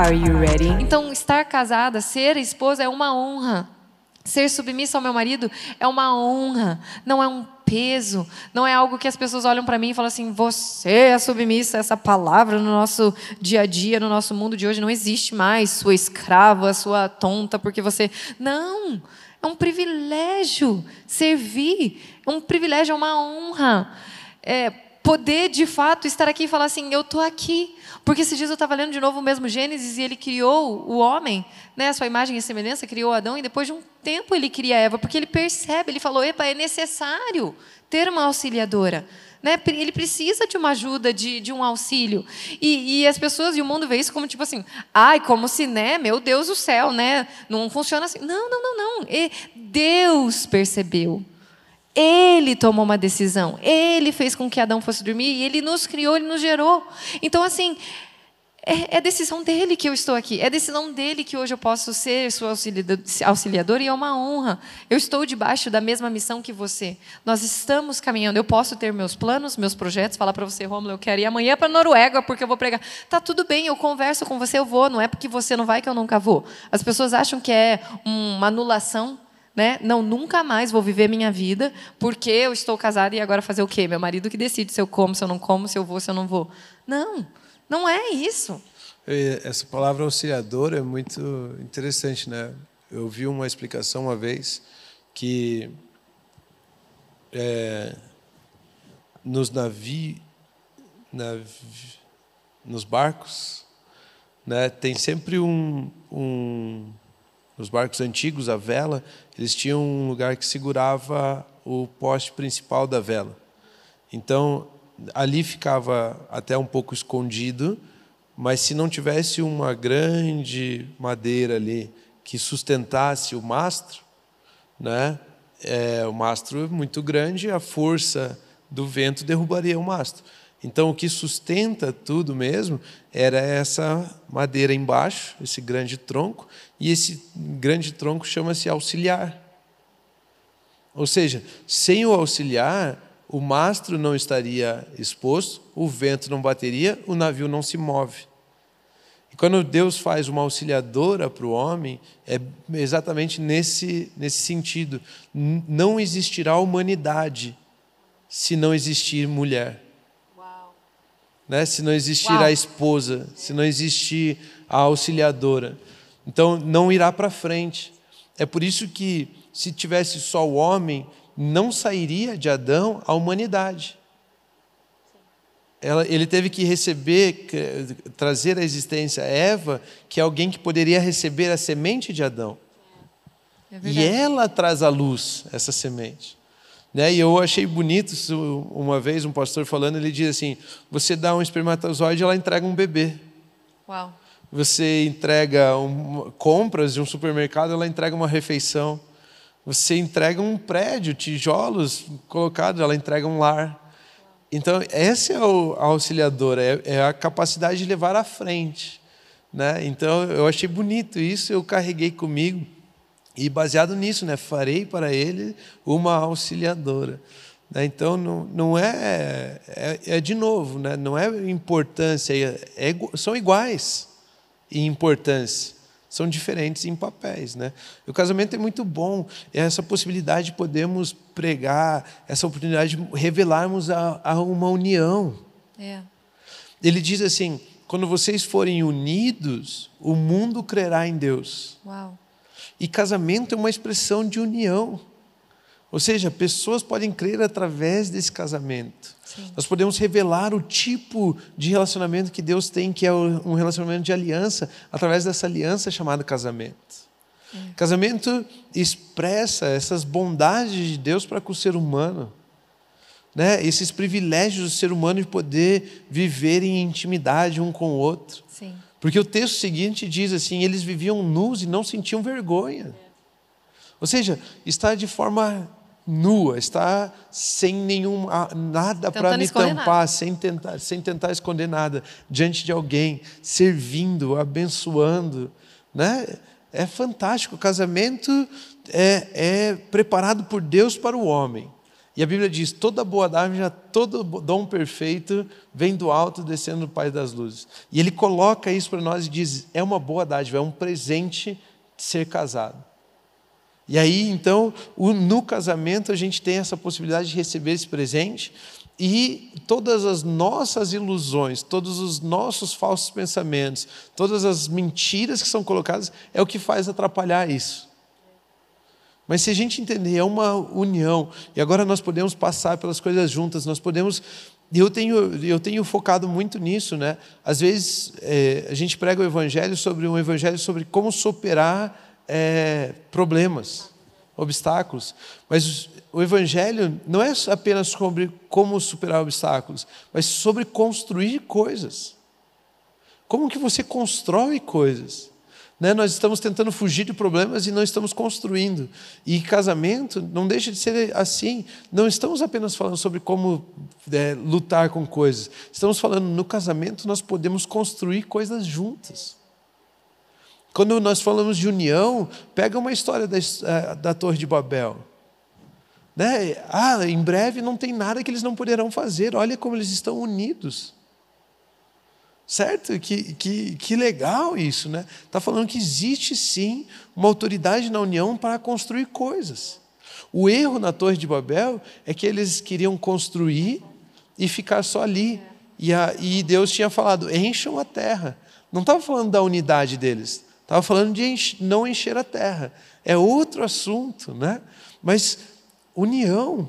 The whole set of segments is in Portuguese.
Are you ready? Então, estar casada, ser esposa é uma honra. Ser submissa ao meu marido é uma honra, não é um peso, não é algo que as pessoas olham para mim e falam assim: você é submissa. Essa palavra no nosso dia a dia, no nosso mundo de hoje, não existe mais. Sua escrava, sua tonta, porque você. Não! É um privilégio servir, é um privilégio, é uma honra. É, poder de fato estar aqui e falar assim: eu estou aqui. Porque esses dias eu estava lendo de novo o mesmo Gênesis e ele criou o homem, né, a sua imagem e semelhança, criou Adão e depois de um tempo ele cria Eva, porque ele percebe, ele falou: epa, é necessário ter uma auxiliadora. Né? Ele precisa de uma ajuda, de, de um auxílio. E, e, as pessoas e o mundo vê isso como tipo assim, ai, como se, né, meu Deus do céu, né? Não funciona assim. Não, não, não, não. E Deus percebeu. Ele tomou uma decisão. Ele fez com que Adão fosse dormir e ele nos criou, ele nos gerou. Então, assim, é, é decisão dele que eu estou aqui. É decisão dele que hoje eu posso ser sua auxiliadora e é uma honra. Eu estou debaixo da mesma missão que você. Nós estamos caminhando. Eu posso ter meus planos, meus projetos, falar para você, Romulo, eu quero ir amanhã para Noruega porque eu vou pregar. Tá tudo bem, eu converso com você, eu vou. Não é porque você não vai que eu nunca vou. As pessoas acham que é uma anulação né? Não, nunca mais vou viver minha vida porque eu estou casada e agora fazer o quê? Meu marido que decide se eu como, se eu não como, se eu vou, se eu não vou. Não, não é isso. Essa palavra auxiliador é muito interessante, né? Eu vi uma explicação uma vez que é, nos navios, navi, nos barcos, né, tem sempre um, um nos barcos antigos, a vela, eles tinham um lugar que segurava o poste principal da vela. Então, ali ficava até um pouco escondido, mas se não tivesse uma grande madeira ali que sustentasse o mastro, né? É, o mastro é muito grande, a força do vento derrubaria o mastro. Então, o que sustenta tudo mesmo era essa madeira embaixo, esse grande tronco, e esse grande tronco chama-se auxiliar. Ou seja, sem o auxiliar, o mastro não estaria exposto, o vento não bateria, o navio não se move. E quando Deus faz uma auxiliadora para o homem, é exatamente nesse, nesse sentido. Não existirá humanidade se não existir mulher né? se não existir Uau. a esposa, se não existir a auxiliadora. Então, não irá para frente. É por isso que, se tivesse só o homem, não sairia de Adão a humanidade. Ela, ele teve que receber, trazer à existência Eva, que é alguém que poderia receber a semente de Adão. É e ela traz à luz essa semente. Né? E eu achei bonito uma vez um pastor falando, ele diz assim: você dá um espermatozoide, ela entrega um bebê. Uau. Você entrega um, compras de um supermercado, ela entrega uma refeição. Você entrega um prédio, tijolos colocados, ela entrega um lar. Então, essa é a auxiliadora, é, é a capacidade de levar à frente. Né? Então, eu achei bonito isso, eu carreguei comigo. E baseado nisso, né, farei para ele uma auxiliadora. Né? Então, não, não é, é, é, de novo, né? não é importância, é, é, são iguais em importância, são diferentes em papéis. Né? O casamento é muito bom, é essa possibilidade de podermos pregar, essa oportunidade de revelarmos a, a uma união. É. Ele diz assim: quando vocês forem unidos, o mundo crerá em Deus. Uau. E casamento é uma expressão de união. Ou seja, pessoas podem crer através desse casamento. Sim. Nós podemos revelar o tipo de relacionamento que Deus tem, que é um relacionamento de aliança, através dessa aliança chamada casamento. É. Casamento expressa essas bondades de Deus para com o ser humano. Né? Esses privilégios do ser humano de poder viver em intimidade um com o outro. Sim. Porque o texto seguinte diz assim: eles viviam nus e não sentiam vergonha. Ou seja, está de forma nua, está sem nenhum nada para me tampar, nada. sem tentar, sem tentar esconder nada diante de alguém, servindo, abençoando, né? É fantástico. O casamento é, é preparado por Deus para o homem. E a Bíblia diz: toda boa dádiva, todo dom perfeito vem do alto, descendo do Pai das luzes. E Ele coloca isso para nós e diz: é uma boa dádiva, é um presente ser casado. E aí, então, no casamento, a gente tem essa possibilidade de receber esse presente e todas as nossas ilusões, todos os nossos falsos pensamentos, todas as mentiras que são colocadas, é o que faz atrapalhar isso. Mas se a gente entender, é uma união, e agora nós podemos passar pelas coisas juntas, nós podemos. Eu tenho, eu tenho focado muito nisso, né? Às vezes é, a gente prega o evangelho sobre um evangelho sobre como superar é, problemas, obstáculos. Mas o Evangelho não é apenas sobre como superar obstáculos, mas sobre construir coisas. Como que você constrói coisas? Né? Nós estamos tentando fugir de problemas e não estamos construindo. E casamento não deixa de ser assim. Não estamos apenas falando sobre como é, lutar com coisas. Estamos falando no casamento nós podemos construir coisas juntas. Quando nós falamos de união, pega uma história da, eh, da Torre de Babel. Né? Ah, em breve não tem nada que eles não poderão fazer, olha como eles estão unidos. Certo? Que, que, que legal isso, né? Está falando que existe sim uma autoridade na união para construir coisas. O erro na Torre de Babel é que eles queriam construir e ficar só ali. E, a, e Deus tinha falado: encham a terra. Não estava falando da unidade deles, Estava falando de não encher a terra. É outro assunto, né? Mas união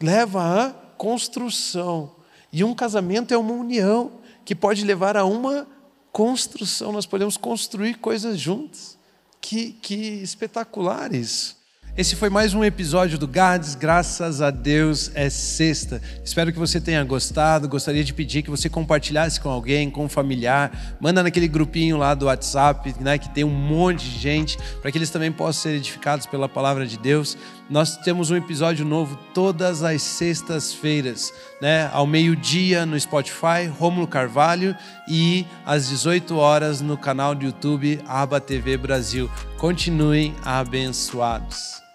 leva à construção. E um casamento é uma união que pode levar a uma construção. Nós podemos construir coisas juntos. Que, que espetacular isso. Esse foi mais um episódio do Gades, graças a Deus é sexta. Espero que você tenha gostado. Gostaria de pedir que você compartilhasse com alguém, com um familiar. Manda naquele grupinho lá do WhatsApp, né, que tem um monte de gente, para que eles também possam ser edificados pela palavra de Deus. Nós temos um episódio novo todas as sextas-feiras, né, ao meio-dia no Spotify, Rômulo Carvalho, e às 18 horas no canal do YouTube Aba TV Brasil. Continuem abençoados.